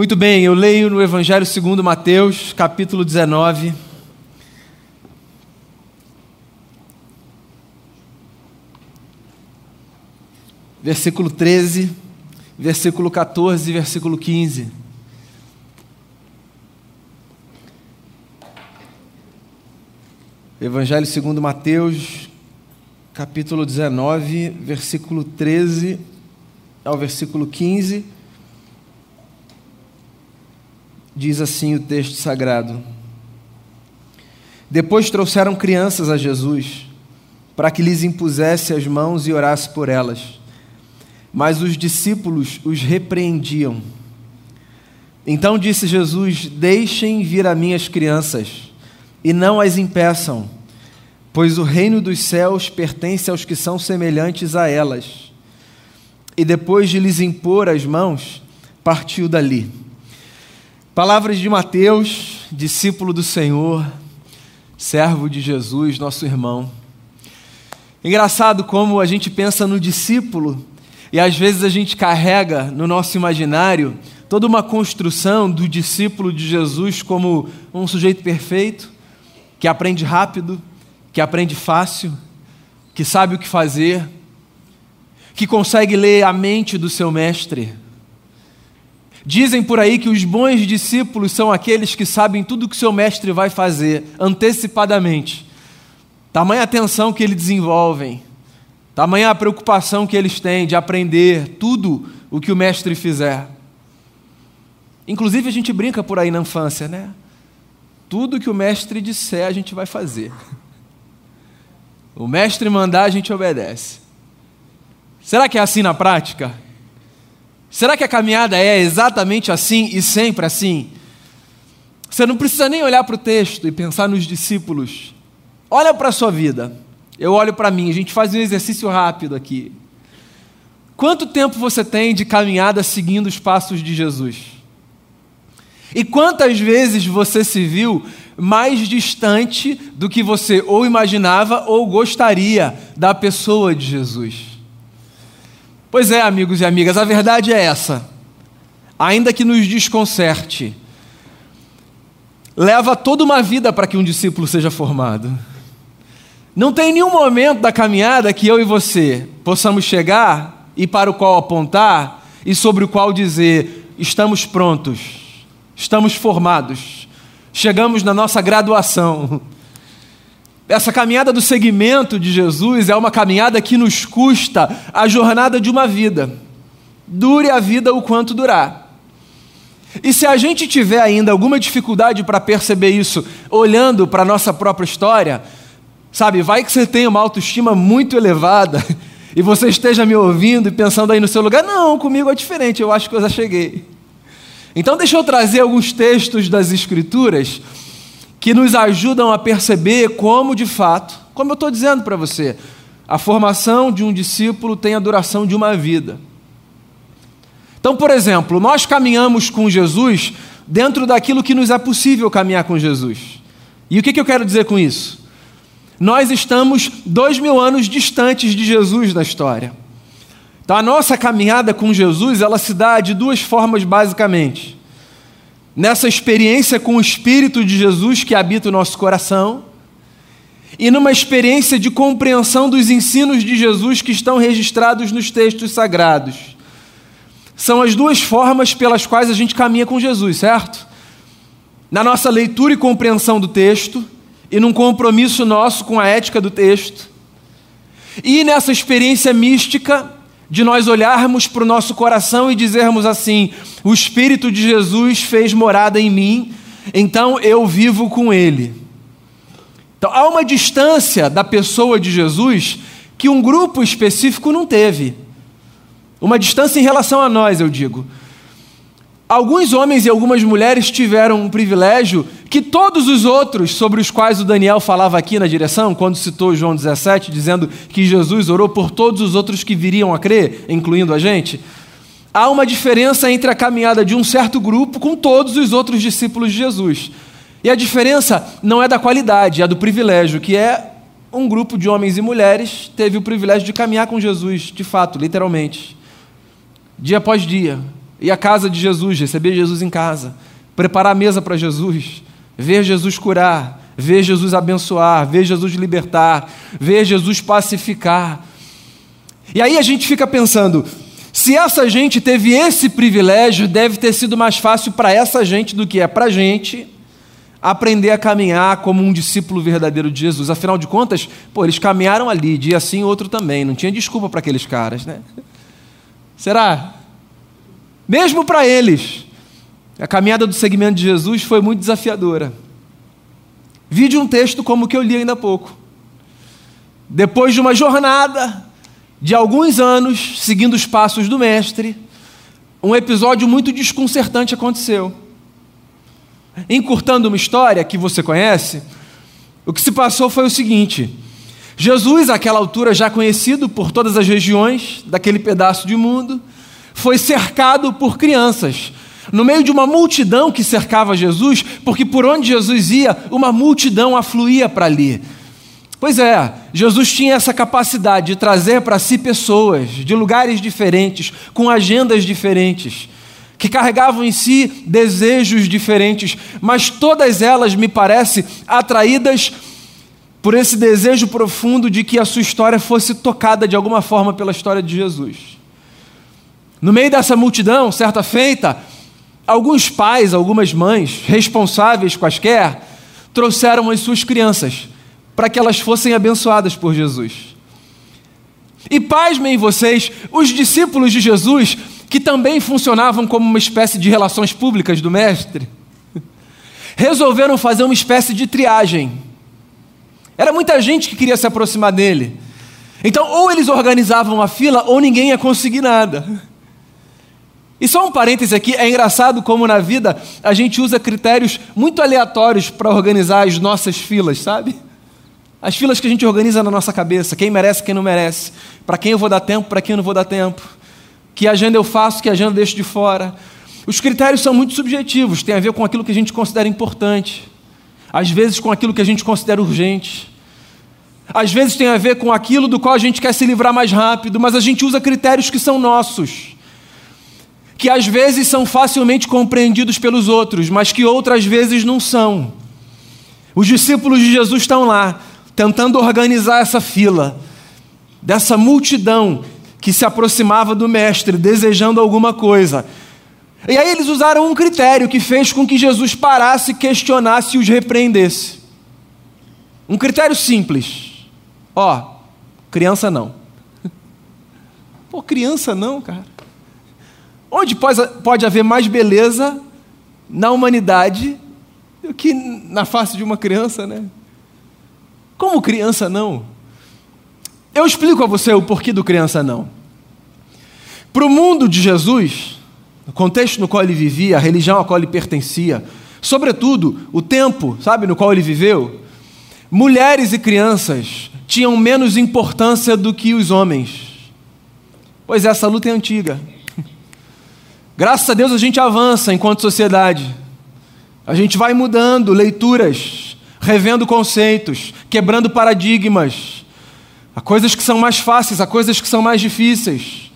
Muito bem, eu leio no Evangelho segundo Mateus, capítulo 19. Versículo 13, versículo 14 e versículo 15. Evangelho segundo Mateus, capítulo 19, versículo 13 ao versículo 15. Diz assim o texto sagrado: Depois trouxeram crianças a Jesus, para que lhes impusesse as mãos e orasse por elas. Mas os discípulos os repreendiam. Então disse Jesus: Deixem vir a minhas crianças e não as impeçam, pois o reino dos céus pertence aos que são semelhantes a elas. E depois de lhes impor as mãos, partiu dali. Palavras de Mateus, discípulo do Senhor, servo de Jesus, nosso irmão. Engraçado como a gente pensa no discípulo e às vezes a gente carrega no nosso imaginário toda uma construção do discípulo de Jesus como um sujeito perfeito, que aprende rápido, que aprende fácil, que sabe o que fazer, que consegue ler a mente do seu mestre. Dizem por aí que os bons discípulos são aqueles que sabem tudo o que seu mestre vai fazer antecipadamente. Tamanha atenção que eles desenvolvem, tamanha a preocupação que eles têm de aprender tudo o que o mestre fizer. Inclusive a gente brinca por aí na infância, né? Tudo que o mestre disser, a gente vai fazer. O mestre mandar, a gente obedece. Será que é assim na prática? Será que a caminhada é exatamente assim e sempre assim? Você não precisa nem olhar para o texto e pensar nos discípulos. Olha para a sua vida. Eu olho para mim. A gente faz um exercício rápido aqui. Quanto tempo você tem de caminhada seguindo os passos de Jesus? E quantas vezes você se viu mais distante do que você ou imaginava ou gostaria da pessoa de Jesus? Pois é, amigos e amigas, a verdade é essa. Ainda que nos desconcerte, leva toda uma vida para que um discípulo seja formado. Não tem nenhum momento da caminhada que eu e você possamos chegar e para o qual apontar e sobre o qual dizer: estamos prontos estamos formados, chegamos na nossa graduação. Essa caminhada do segmento de Jesus é uma caminhada que nos custa a jornada de uma vida. Dure a vida o quanto durar. E se a gente tiver ainda alguma dificuldade para perceber isso, olhando para a nossa própria história, sabe, vai que você tem uma autoestima muito elevada e você esteja me ouvindo e pensando aí no seu lugar, não, comigo é diferente, eu acho que eu já cheguei. Então, deixa eu trazer alguns textos das Escrituras que nos ajudam a perceber como, de fato, como eu estou dizendo para você, a formação de um discípulo tem a duração de uma vida. Então, por exemplo, nós caminhamos com Jesus dentro daquilo que nos é possível caminhar com Jesus. E o que, eu quero dizer com isso? Nós estamos dois mil anos distantes de Jesus na história. Então a nossa caminhada com Jesus, ela se dá de duas formas basicamente. Nessa experiência com o Espírito de Jesus que habita o nosso coração, e numa experiência de compreensão dos ensinos de Jesus que estão registrados nos textos sagrados. São as duas formas pelas quais a gente caminha com Jesus, certo? Na nossa leitura e compreensão do texto, e num compromisso nosso com a ética do texto, e nessa experiência mística de nós olharmos para o nosso coração e dizermos assim: o Espírito de Jesus fez morada em mim, então eu vivo com Ele. Então há uma distância da pessoa de Jesus que um grupo específico não teve. Uma distância em relação a nós, eu digo. Alguns homens e algumas mulheres tiveram um privilégio que todos os outros, sobre os quais o Daniel falava aqui na direção, quando citou João 17, dizendo que Jesus orou por todos os outros que viriam a crer, incluindo a gente, há uma diferença entre a caminhada de um certo grupo com todos os outros discípulos de Jesus. E a diferença não é da qualidade, é do privilégio, que é um grupo de homens e mulheres teve o privilégio de caminhar com Jesus, de fato, literalmente, dia após dia, ir à casa de Jesus, receber Jesus em casa, preparar a mesa para Jesus, ver Jesus curar, ver Jesus abençoar, ver Jesus libertar, ver Jesus pacificar. E aí a gente fica pensando, se essa gente teve esse privilégio, deve ter sido mais fácil para essa gente do que é para a gente aprender a caminhar como um discípulo verdadeiro de Jesus. Afinal de contas, pô, eles caminharam ali, dia sim, outro também. Não tinha desculpa para aqueles caras, né? Será? Mesmo para eles, a caminhada do segmento de Jesus foi muito desafiadora. Vi de um texto como o que eu li ainda há pouco. Depois de uma jornada de alguns anos seguindo os passos do Mestre, um episódio muito desconcertante aconteceu. Encurtando uma história que você conhece, o que se passou foi o seguinte: Jesus, àquela altura já conhecido por todas as regiões daquele pedaço de mundo, foi cercado por crianças, no meio de uma multidão que cercava Jesus, porque por onde Jesus ia, uma multidão afluía para ali. Pois é, Jesus tinha essa capacidade de trazer para si pessoas de lugares diferentes, com agendas diferentes, que carregavam em si desejos diferentes, mas todas elas, me parece, atraídas por esse desejo profundo de que a sua história fosse tocada de alguma forma pela história de Jesus. No meio dessa multidão, certa feita, alguns pais, algumas mães, responsáveis quaisquer, trouxeram as suas crianças para que elas fossem abençoadas por Jesus. E pasmem vocês, os discípulos de Jesus, que também funcionavam como uma espécie de relações públicas do Mestre, resolveram fazer uma espécie de triagem. Era muita gente que queria se aproximar dele. Então, ou eles organizavam a fila, ou ninguém ia conseguir nada. E só um parêntese aqui, é engraçado como na vida a gente usa critérios muito aleatórios para organizar as nossas filas, sabe? As filas que a gente organiza na nossa cabeça, quem merece, quem não merece, para quem eu vou dar tempo, para quem eu não vou dar tempo, que agenda eu faço, que agenda eu deixo de fora. Os critérios são muito subjetivos, tem a ver com aquilo que a gente considera importante, às vezes com aquilo que a gente considera urgente, às vezes tem a ver com aquilo do qual a gente quer se livrar mais rápido, mas a gente usa critérios que são nossos, que às vezes são facilmente compreendidos pelos outros, mas que outras vezes não são. Os discípulos de Jesus estão lá, tentando organizar essa fila, dessa multidão que se aproximava do Mestre, desejando alguma coisa. E aí eles usaram um critério que fez com que Jesus parasse, questionasse e os repreendesse. Um critério simples. Ó, criança não. Pô, criança não, cara. Onde pode, haver mais beleza na humanidade do que na face de uma criança, né? Como criança não? Eu explico a você o porquê do criança não. Para o mundo de Jesus, o contexto no qual ele vivia, a religião a qual ele pertencia, sobretudo o tempo, sabe, no qual ele viveu, mulheres e crianças tinham menos importância do que os homens. Pois essa luta é antiga. Graças a Deus a gente avança enquanto sociedade. A gente vai mudando leituras, revendo conceitos, quebrando paradigmas. Há coisas que são mais fáceis, há coisas que são mais difíceis.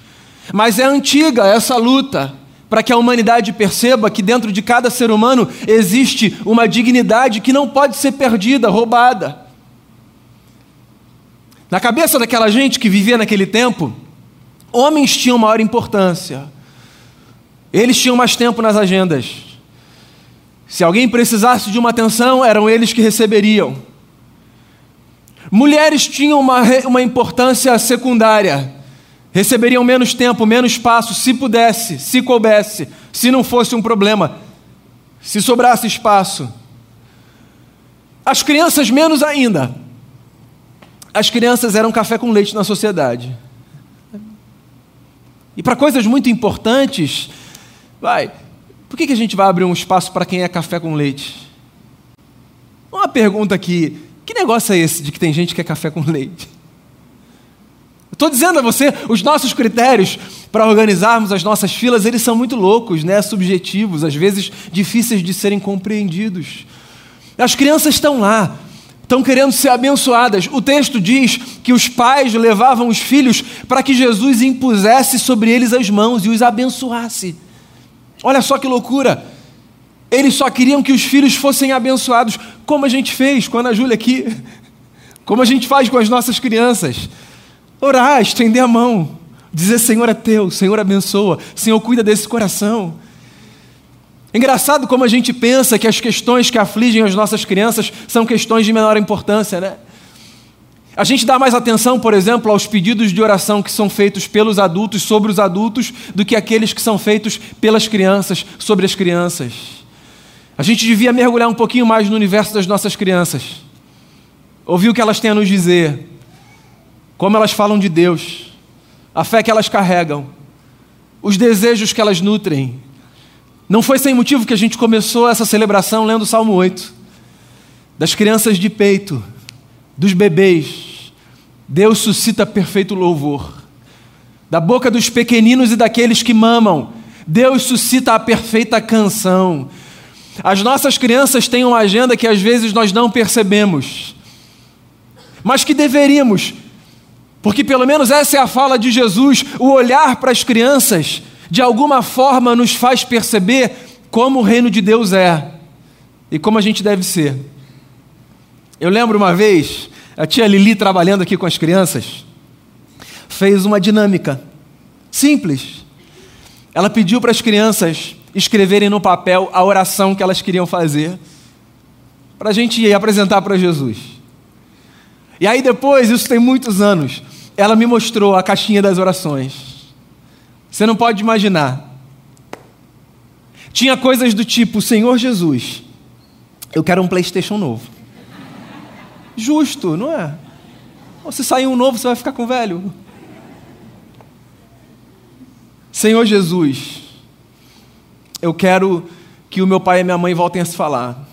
Mas é antiga essa luta para que a humanidade perceba que dentro de cada ser humano existe uma dignidade que não pode ser perdida, roubada. Na cabeça daquela gente que vivia naquele tempo, homens tinham maior importância. Eles tinham mais tempo nas agendas. Se alguém precisasse de uma atenção, eram eles que receberiam. Mulheres tinham uma, uma importância secundária. Receberiam menos tempo, menos espaço, se pudesse, se coubesse, se não fosse um problema, se sobrasse espaço. As crianças, menos ainda. As crianças eram café com leite na sociedade. E para coisas muito importantes, vai, por que, que a gente vai abrir um espaço para quem é café com leite? Uma pergunta aqui: que negócio é esse de que tem gente que é café com leite? Estou dizendo a você, os nossos critérios para organizarmos as nossas filas, eles são muito loucos, né? subjetivos, às vezes difíceis de serem compreendidos. As crianças estão lá, estão querendo ser abençoadas. O texto diz que os pais levavam os filhos para que Jesus impusesse sobre eles as mãos e os abençoasse. Olha só que loucura! Eles só queriam que os filhos fossem abençoados, como a gente fez com a Ana Júlia aqui, como a gente faz com as nossas crianças. Orar, estender a mão, dizer: Senhor é teu, Senhor abençoa, Senhor cuida desse coração. Engraçado como a gente pensa que as questões que afligem as nossas crianças são questões de menor importância, né? A gente dá mais atenção, por exemplo, aos pedidos de oração que são feitos pelos adultos sobre os adultos do que aqueles que são feitos pelas crianças sobre as crianças. A gente devia mergulhar um pouquinho mais no universo das nossas crianças, ouvir o que elas têm a nos dizer, como elas falam de Deus, a fé que elas carregam, os desejos que elas nutrem. Não foi sem motivo que a gente começou essa celebração lendo o Salmo 8, das crianças de peito dos bebês, Deus suscita perfeito louvor. Da boca dos pequeninos e daqueles que mamam, Deus suscita a perfeita canção. As nossas crianças têm uma agenda que às vezes nós não percebemos, mas que deveríamos, porque pelo menos essa é a fala de Jesus: o olhar para as crianças, de alguma forma, nos faz perceber como o reino de Deus é e como a gente deve ser. Eu lembro uma vez, a tia Lili trabalhando aqui com as crianças, fez uma dinâmica simples. Ela pediu para as crianças escreverem no papel a oração que elas queriam fazer, para a gente ir apresentar para Jesus. E aí depois, isso tem muitos anos, ela me mostrou a caixinha das orações. Você não pode imaginar. Tinha coisas do tipo: Senhor Jesus, eu quero um PlayStation novo. Justo, não é? se sair um novo, você vai ficar com o velho. Senhor Jesus, eu quero que o meu pai e minha mãe voltem a se falar.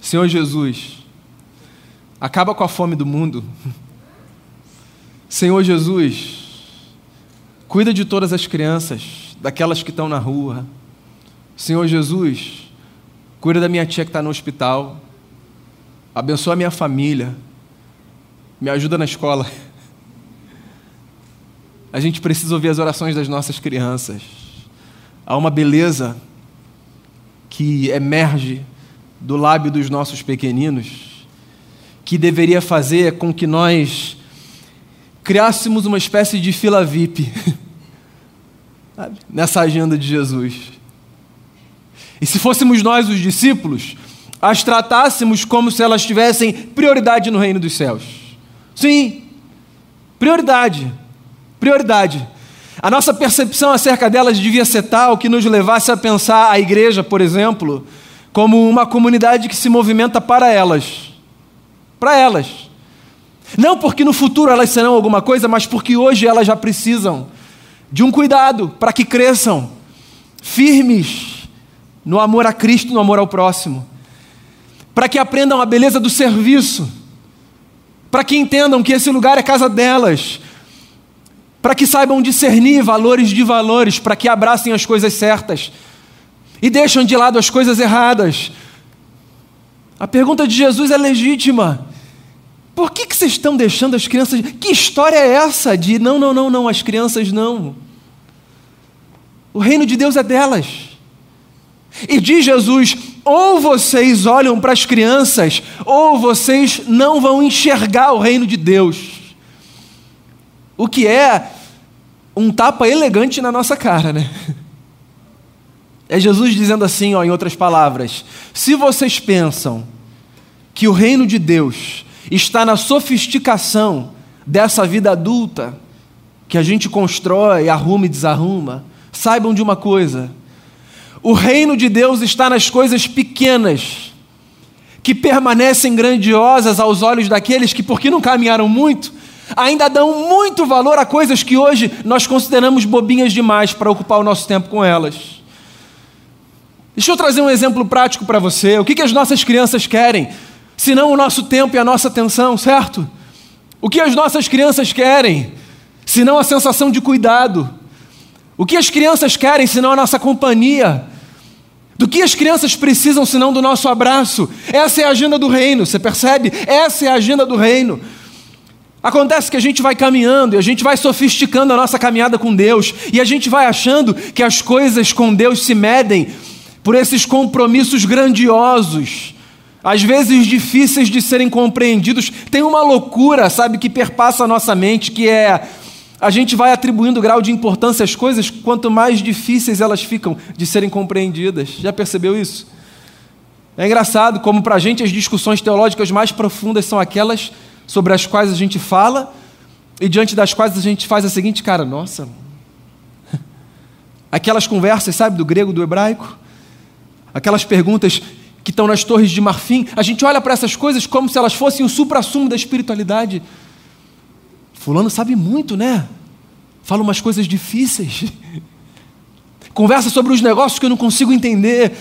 Senhor Jesus, acaba com a fome do mundo. Senhor Jesus, cuida de todas as crianças, daquelas que estão na rua. Senhor Jesus, Cuida da minha tia que está no hospital. Abençoa a minha família. Me ajuda na escola. A gente precisa ouvir as orações das nossas crianças. Há uma beleza que emerge do lábio dos nossos pequeninos que deveria fazer com que nós criássemos uma espécie de fila VIP nessa agenda de Jesus. E se fôssemos nós os discípulos, as tratássemos como se elas tivessem prioridade no reino dos céus. Sim, prioridade. Prioridade. A nossa percepção acerca delas devia ser tal que nos levasse a pensar a igreja, por exemplo, como uma comunidade que se movimenta para elas. Para elas. Não porque no futuro elas serão alguma coisa, mas porque hoje elas já precisam de um cuidado para que cresçam firmes no amor a Cristo, no amor ao próximo, para que aprendam a beleza do serviço, para que entendam que esse lugar é casa delas, para que saibam discernir valores de valores, para que abracem as coisas certas e deixam de lado as coisas erradas. A pergunta de Jesus é legítima. Por que, que vocês estão deixando as crianças? Que história é essa de não, não, não, não, as crianças não? O reino de Deus é delas. E diz Jesus: ou vocês olham para as crianças, ou vocês não vão enxergar o reino de Deus. O que é um tapa elegante na nossa cara, né? É Jesus dizendo assim, ó, em outras palavras: se vocês pensam que o reino de Deus está na sofisticação dessa vida adulta que a gente constrói, arruma e desarruma, saibam de uma coisa o reino de Deus está nas coisas pequenas, que permanecem grandiosas aos olhos daqueles que, porque não caminharam muito, ainda dão muito valor a coisas que hoje nós consideramos bobinhas demais para ocupar o nosso tempo com elas. Deixa eu trazer um exemplo prático para você. O que, que as nossas crianças querem? Senão o nosso tempo e a nossa atenção, certo? O que as nossas crianças querem? Senão a sensação de cuidado. O que as crianças querem senão a nossa companhia? Do que as crianças precisam senão do nosso abraço? Essa é a agenda do reino, você percebe? Essa é a agenda do reino. Acontece que a gente vai caminhando e a gente vai sofisticando a nossa caminhada com Deus, e a gente vai achando que as coisas com Deus se medem por esses compromissos grandiosos, às vezes difíceis de serem compreendidos. Tem uma loucura, sabe, que perpassa a nossa mente, que é a gente vai atribuindo grau de importância às coisas quanto mais difíceis elas ficam de serem compreendidas. Já percebeu isso? É engraçado como para a gente as discussões teológicas mais profundas são aquelas sobre as quais a gente fala e diante das quais a gente faz a seguinte cara, nossa, aquelas conversas, sabe, do grego, do hebraico, aquelas perguntas que estão nas torres de marfim, a gente olha para essas coisas como se elas fossem o supra-sumo da espiritualidade. Fulano sabe muito, né? Fala umas coisas difíceis. Conversa sobre os negócios que eu não consigo entender.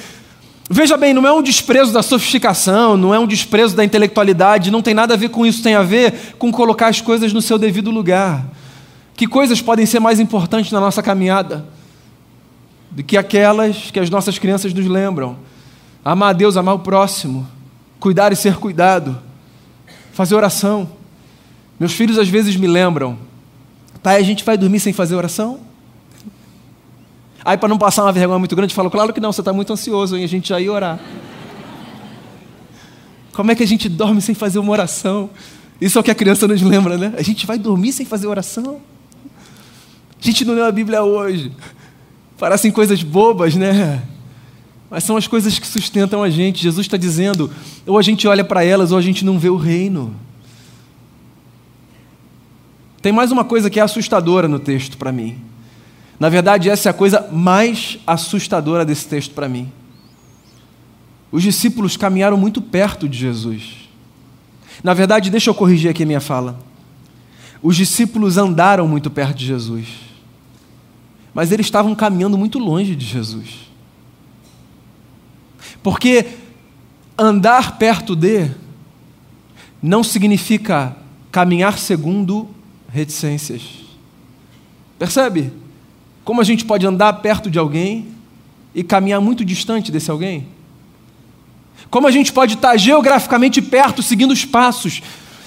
Veja bem, não é um desprezo da sofisticação, não é um desprezo da intelectualidade, não tem nada a ver com isso, tem a ver com colocar as coisas no seu devido lugar. Que coisas podem ser mais importantes na nossa caminhada do que aquelas que as nossas crianças nos lembram? Amar a Deus, amar o próximo, cuidar e ser cuidado, fazer oração. Meus filhos às vezes me lembram, pai, a gente vai dormir sem fazer oração? Aí, para não passar uma vergonha muito grande, falo, claro que não, você está muito ansioso, hein? a gente já ia orar. Como é que a gente dorme sem fazer uma oração? Isso é o que a criança nos lembra, né? A gente vai dormir sem fazer oração? A gente não leu a Bíblia hoje. Parecem coisas bobas, né? Mas são as coisas que sustentam a gente. Jesus está dizendo: ou a gente olha para elas, ou a gente não vê o reino. Tem mais uma coisa que é assustadora no texto para mim. Na verdade, essa é a coisa mais assustadora desse texto para mim. Os discípulos caminharam muito perto de Jesus. Na verdade, deixa eu corrigir aqui a minha fala. Os discípulos andaram muito perto de Jesus, mas eles estavam caminhando muito longe de Jesus. Porque andar perto de não significa caminhar segundo reticências. Percebe? Como a gente pode andar perto de alguém e caminhar muito distante desse alguém? Como a gente pode estar geograficamente perto, seguindo os passos?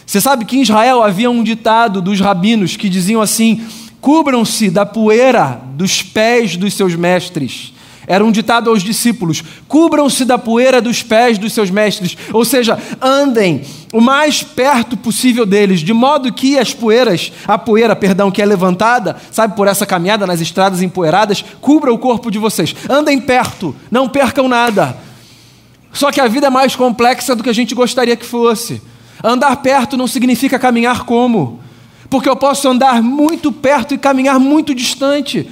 Você sabe que em Israel havia um ditado dos rabinos que diziam assim: cubram-se da poeira dos pés dos seus mestres era um ditado aos discípulos: cubram-se da poeira dos pés dos seus mestres, ou seja, andem o mais perto possível deles, de modo que as poeiras, a poeira, perdão, que é levantada, sabe, por essa caminhada nas estradas empoeiradas, cubra o corpo de vocês. Andem perto, não percam nada. Só que a vida é mais complexa do que a gente gostaria que fosse. Andar perto não significa caminhar como? Porque eu posso andar muito perto e caminhar muito distante.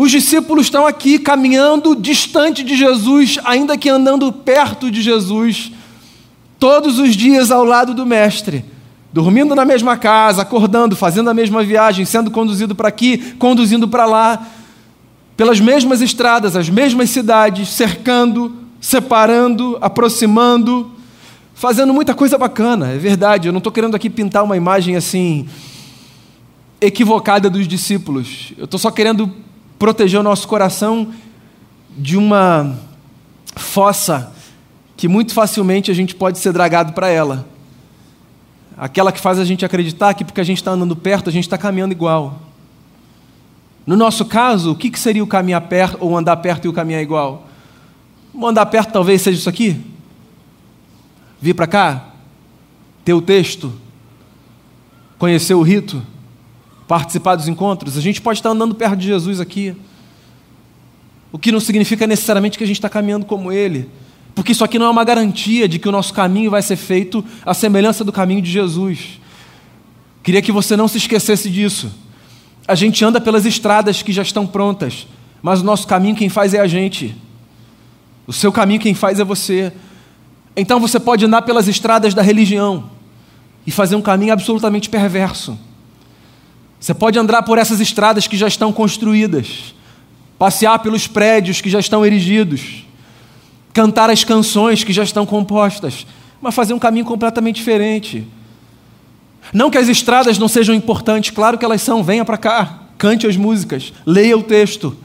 Os discípulos estão aqui caminhando distante de Jesus, ainda que andando perto de Jesus, todos os dias ao lado do Mestre, dormindo na mesma casa, acordando, fazendo a mesma viagem, sendo conduzido para aqui, conduzindo para lá, pelas mesmas estradas, as mesmas cidades, cercando, separando, aproximando, fazendo muita coisa bacana, é verdade. Eu não estou querendo aqui pintar uma imagem assim equivocada dos discípulos. Eu estou só querendo proteger o nosso coração de uma fossa que muito facilmente a gente pode ser dragado para ela. Aquela que faz a gente acreditar que porque a gente está andando perto, a gente está caminhando igual. No nosso caso, o que, que seria o caminhar perto, ou andar perto e o caminhar igual? O andar perto talvez seja isso aqui. Vir para cá, ter o texto, conhecer o rito, participar dos encontros, a gente pode estar andando perto de Jesus aqui. O que não significa necessariamente que a gente está caminhando como Ele. Porque isso aqui não é uma garantia de que o nosso caminho vai ser feito à semelhança do caminho de Jesus. Queria que você não se esquecesse disso. A gente anda pelas estradas que já estão prontas, mas o nosso caminho quem faz é a gente. O seu caminho quem faz é você. Então você pode andar pelas estradas da religião e fazer um caminho absolutamente perverso. Você pode andar por essas estradas que já estão construídas, passear pelos prédios que já estão erigidos, cantar as canções que já estão compostas, mas fazer um caminho completamente diferente. Não que as estradas não sejam importantes, claro que elas são, venha para cá, cante as músicas, leia o texto.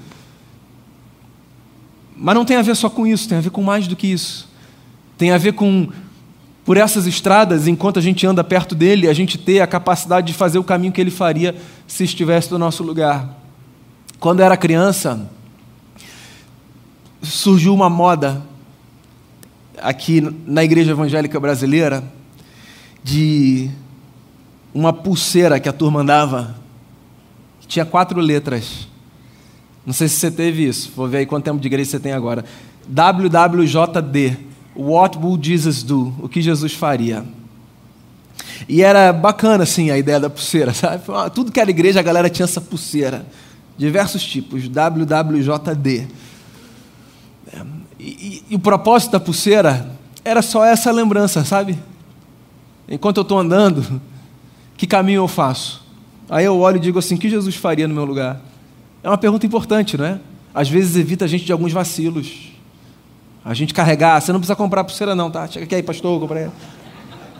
Mas não tem a ver só com isso, tem a ver com mais do que isso. Tem a ver com por essas estradas, enquanto a gente anda perto dele, a gente ter a capacidade de fazer o caminho que ele faria se estivesse no nosso lugar. Quando era criança, surgiu uma moda aqui na igreja evangélica brasileira de uma pulseira que a turma andava, que tinha quatro letras. Não sei se você teve isso, vou ver aí quanto tempo de igreja você tem agora. WWJD What would Jesus do? O que Jesus faria? E era bacana, assim, a ideia da pulseira, sabe? Tudo que era igreja, a galera tinha essa pulseira. Diversos tipos, WWJD. E, e, e o propósito da pulseira era só essa lembrança, sabe? Enquanto eu estou andando, que caminho eu faço? Aí eu olho e digo assim: o que Jesus faria no meu lugar? É uma pergunta importante, não é? Às vezes evita a gente de alguns vacilos. A gente carregar, você não precisa comprar pulseira não, tá? Chega aqui aí, pastor, comprei.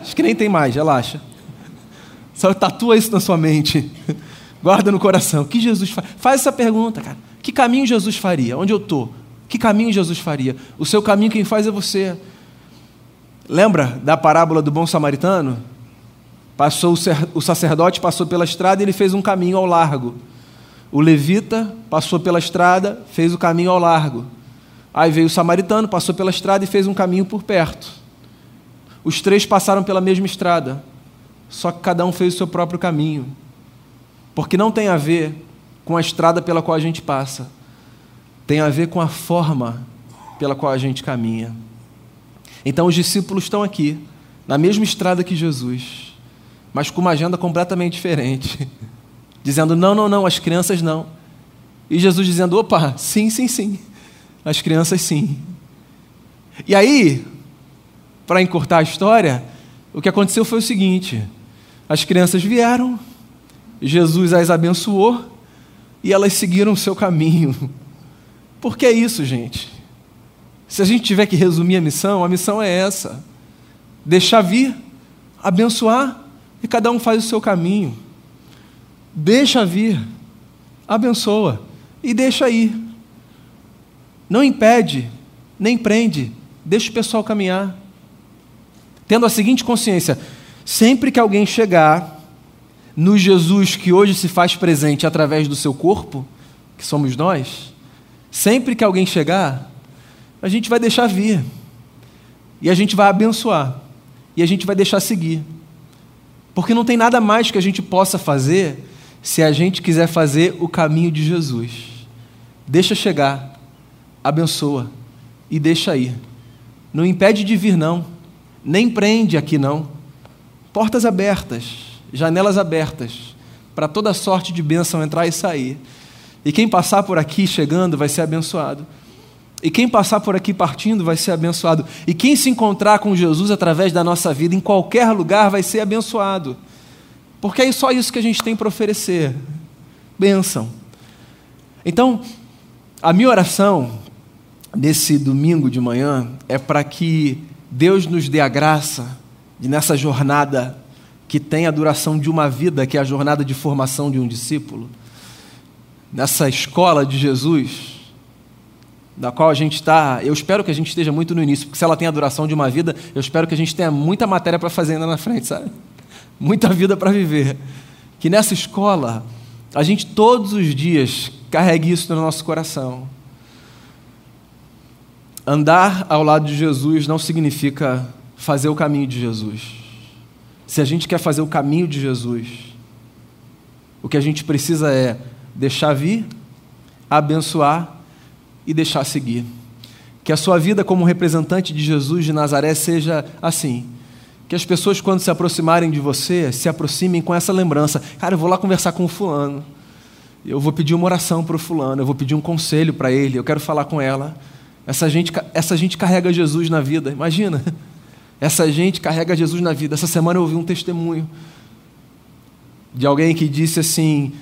Acho que nem tem mais, relaxa. Só tatua isso na sua mente. Guarda no coração. O que Jesus faz? Faz essa pergunta, cara. Que caminho Jesus faria? Onde eu estou? Que caminho Jesus faria? O seu caminho quem faz é você. Lembra da parábola do bom samaritano? Passou o sacerdote passou pela estrada e ele fez um caminho ao largo. O levita passou pela estrada, fez o caminho ao largo. Aí veio o samaritano, passou pela estrada e fez um caminho por perto. Os três passaram pela mesma estrada, só que cada um fez o seu próprio caminho. Porque não tem a ver com a estrada pela qual a gente passa, tem a ver com a forma pela qual a gente caminha. Então os discípulos estão aqui, na mesma estrada que Jesus, mas com uma agenda completamente diferente, dizendo: não, não, não, as crianças não. E Jesus dizendo: opa, sim, sim, sim. As crianças, sim. E aí, para encurtar a história, o que aconteceu foi o seguinte: as crianças vieram, Jesus as abençoou e elas seguiram o seu caminho. Por que isso, gente? Se a gente tiver que resumir a missão, a missão é essa: deixar vir, abençoar e cada um faz o seu caminho. Deixa vir, abençoa e deixa ir. Não impede, nem prende, deixa o pessoal caminhar. Tendo a seguinte consciência: sempre que alguém chegar no Jesus que hoje se faz presente através do seu corpo, que somos nós, sempre que alguém chegar, a gente vai deixar vir, e a gente vai abençoar, e a gente vai deixar seguir. Porque não tem nada mais que a gente possa fazer se a gente quiser fazer o caminho de Jesus. Deixa chegar, abençoa e deixa ir. Não impede de vir, não. Nem prende aqui, não. Portas abertas, janelas abertas, para toda sorte de bênção entrar e sair. E quem passar por aqui chegando vai ser abençoado. E quem passar por aqui partindo vai ser abençoado. E quem se encontrar com Jesus através da nossa vida, em qualquer lugar, vai ser abençoado. Porque é só isso que a gente tem para oferecer: bênção. Então, a minha oração nesse domingo de manhã é para que Deus nos dê a graça de nessa jornada que tem a duração de uma vida, que é a jornada de formação de um discípulo, nessa escola de Jesus, da qual a gente está, eu espero que a gente esteja muito no início, porque se ela tem a duração de uma vida, eu espero que a gente tenha muita matéria para fazer ainda na frente, sabe? Muita vida para viver. Que nessa escola, a gente todos os dias carregue isso no nosso coração Andar ao lado de Jesus não significa fazer o caminho de Jesus. Se a gente quer fazer o caminho de Jesus, o que a gente precisa é deixar vir, abençoar e deixar seguir. Que a sua vida como representante de Jesus de Nazaré seja assim. Que as pessoas, quando se aproximarem de você, se aproximem com essa lembrança. Cara, eu vou lá conversar com o fulano. Eu vou pedir uma oração para o fulano. Eu vou pedir um conselho para ele. Eu quero falar com ela. Essa gente, essa gente carrega Jesus na vida, imagina. Essa gente carrega Jesus na vida. Essa semana eu ouvi um testemunho de alguém que disse assim: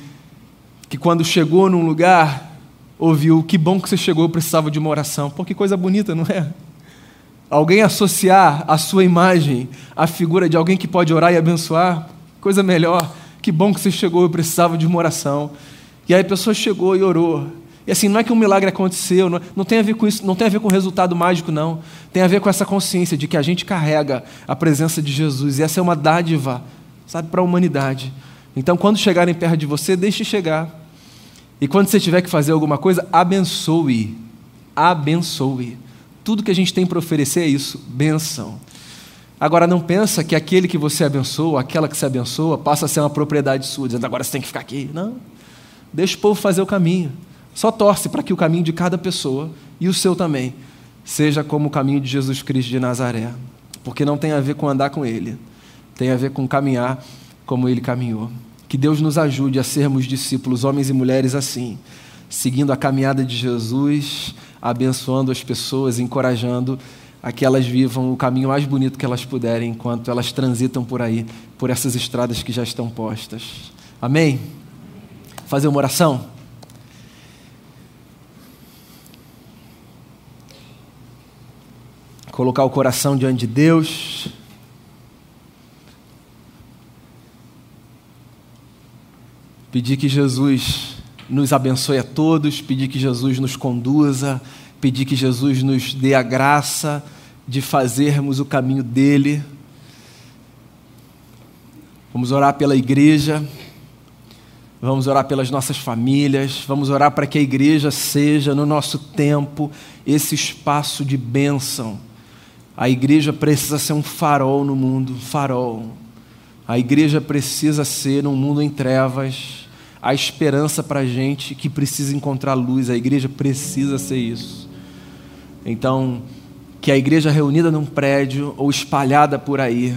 que quando chegou num lugar, ouviu: Que bom que você chegou, eu precisava de uma oração. Pô, que coisa bonita, não é? Alguém associar a sua imagem à figura de alguém que pode orar e abençoar, coisa melhor. Que bom que você chegou, eu precisava de uma oração. E aí a pessoa chegou e orou. E assim, não é que um milagre aconteceu, não, não, tem a ver com isso, não tem a ver com resultado mágico, não. Tem a ver com essa consciência de que a gente carrega a presença de Jesus. E essa é uma dádiva, sabe, para a humanidade. Então, quando chegarem perto de você, deixe chegar. E quando você tiver que fazer alguma coisa, abençoe. Abençoe. Tudo que a gente tem para oferecer é isso, benção. Agora, não pensa que aquele que você abençoa, aquela que se abençoa, passa a ser uma propriedade sua, dizendo agora você tem que ficar aqui. Não. Deixa o povo fazer o caminho. Só torce para que o caminho de cada pessoa, e o seu também, seja como o caminho de Jesus Cristo de Nazaré. Porque não tem a ver com andar com Ele, tem a ver com caminhar como Ele caminhou. Que Deus nos ajude a sermos discípulos, homens e mulheres assim, seguindo a caminhada de Jesus, abençoando as pessoas, encorajando a que elas vivam o caminho mais bonito que elas puderem enquanto elas transitam por aí, por essas estradas que já estão postas. Amém? Fazer uma oração? Colocar o coração diante de Deus. Pedir que Jesus nos abençoe a todos, pedir que Jesus nos conduza, pedir que Jesus nos dê a graça de fazermos o caminho dele. Vamos orar pela igreja, vamos orar pelas nossas famílias, vamos orar para que a igreja seja, no nosso tempo, esse espaço de bênção a igreja precisa ser um farol no mundo, farol. A igreja precisa ser um mundo em trevas, a esperança para a gente que precisa encontrar luz. A igreja precisa ser isso. Então, que a igreja reunida num prédio ou espalhada por aí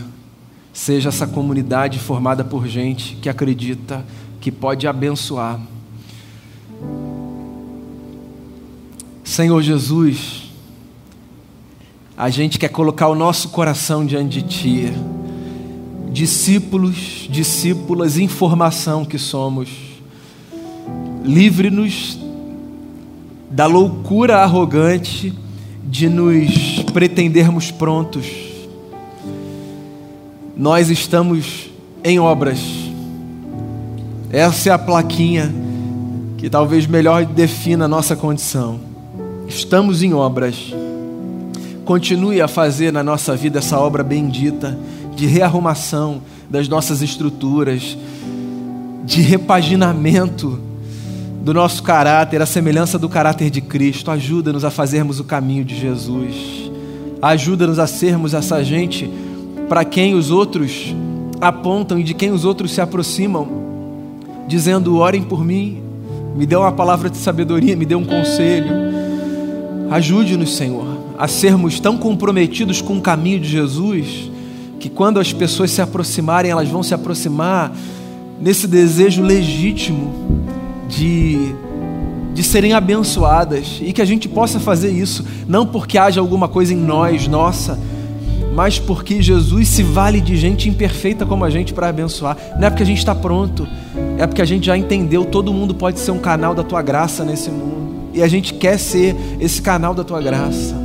seja essa comunidade formada por gente que acredita que pode abençoar. Senhor Jesus, a gente quer colocar o nosso coração diante de Ti. Discípulos, discípulas, informação que somos. Livre-nos da loucura arrogante de nos pretendermos prontos. Nós estamos em obras. Essa é a plaquinha que talvez melhor defina a nossa condição. Estamos em obras continue a fazer na nossa vida essa obra bendita de rearrumação das nossas estruturas, de repaginamento do nosso caráter, a semelhança do caráter de Cristo. Ajuda-nos a fazermos o caminho de Jesus. Ajuda-nos a sermos essa gente para quem os outros apontam e de quem os outros se aproximam, dizendo: orem por mim, me dê uma palavra de sabedoria, me dê um conselho. Ajude-nos, Senhor a sermos tão comprometidos com o caminho de Jesus, que quando as pessoas se aproximarem, elas vão se aproximar nesse desejo legítimo de, de serem abençoadas e que a gente possa fazer isso, não porque haja alguma coisa em nós, nossa, mas porque Jesus se vale de gente imperfeita como a gente para abençoar. Não é porque a gente está pronto, é porque a gente já entendeu, todo mundo pode ser um canal da tua graça nesse mundo. E a gente quer ser esse canal da tua graça.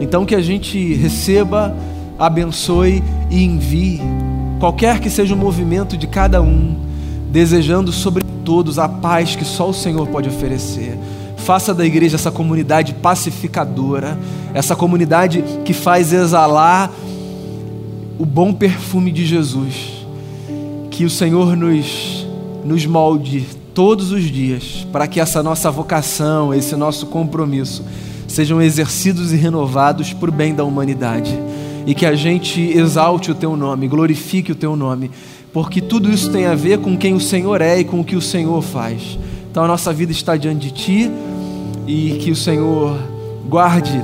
Então que a gente receba, abençoe e envie, qualquer que seja o movimento de cada um, desejando sobre todos a paz que só o Senhor pode oferecer. Faça da igreja essa comunidade pacificadora, essa comunidade que faz exalar o bom perfume de Jesus. Que o Senhor nos, nos molde todos os dias, para que essa nossa vocação, esse nosso compromisso, sejam exercidos e renovados por bem da humanidade. E que a gente exalte o teu nome, glorifique o teu nome, porque tudo isso tem a ver com quem o Senhor é e com o que o Senhor faz. Então a nossa vida está diante de ti e que o Senhor guarde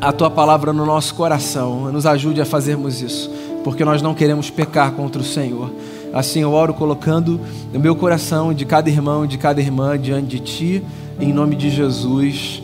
a tua palavra no nosso coração, nos ajude a fazermos isso, porque nós não queremos pecar contra o Senhor. Assim eu oro colocando o meu coração de cada irmão, de cada irmã diante de ti, em nome de Jesus.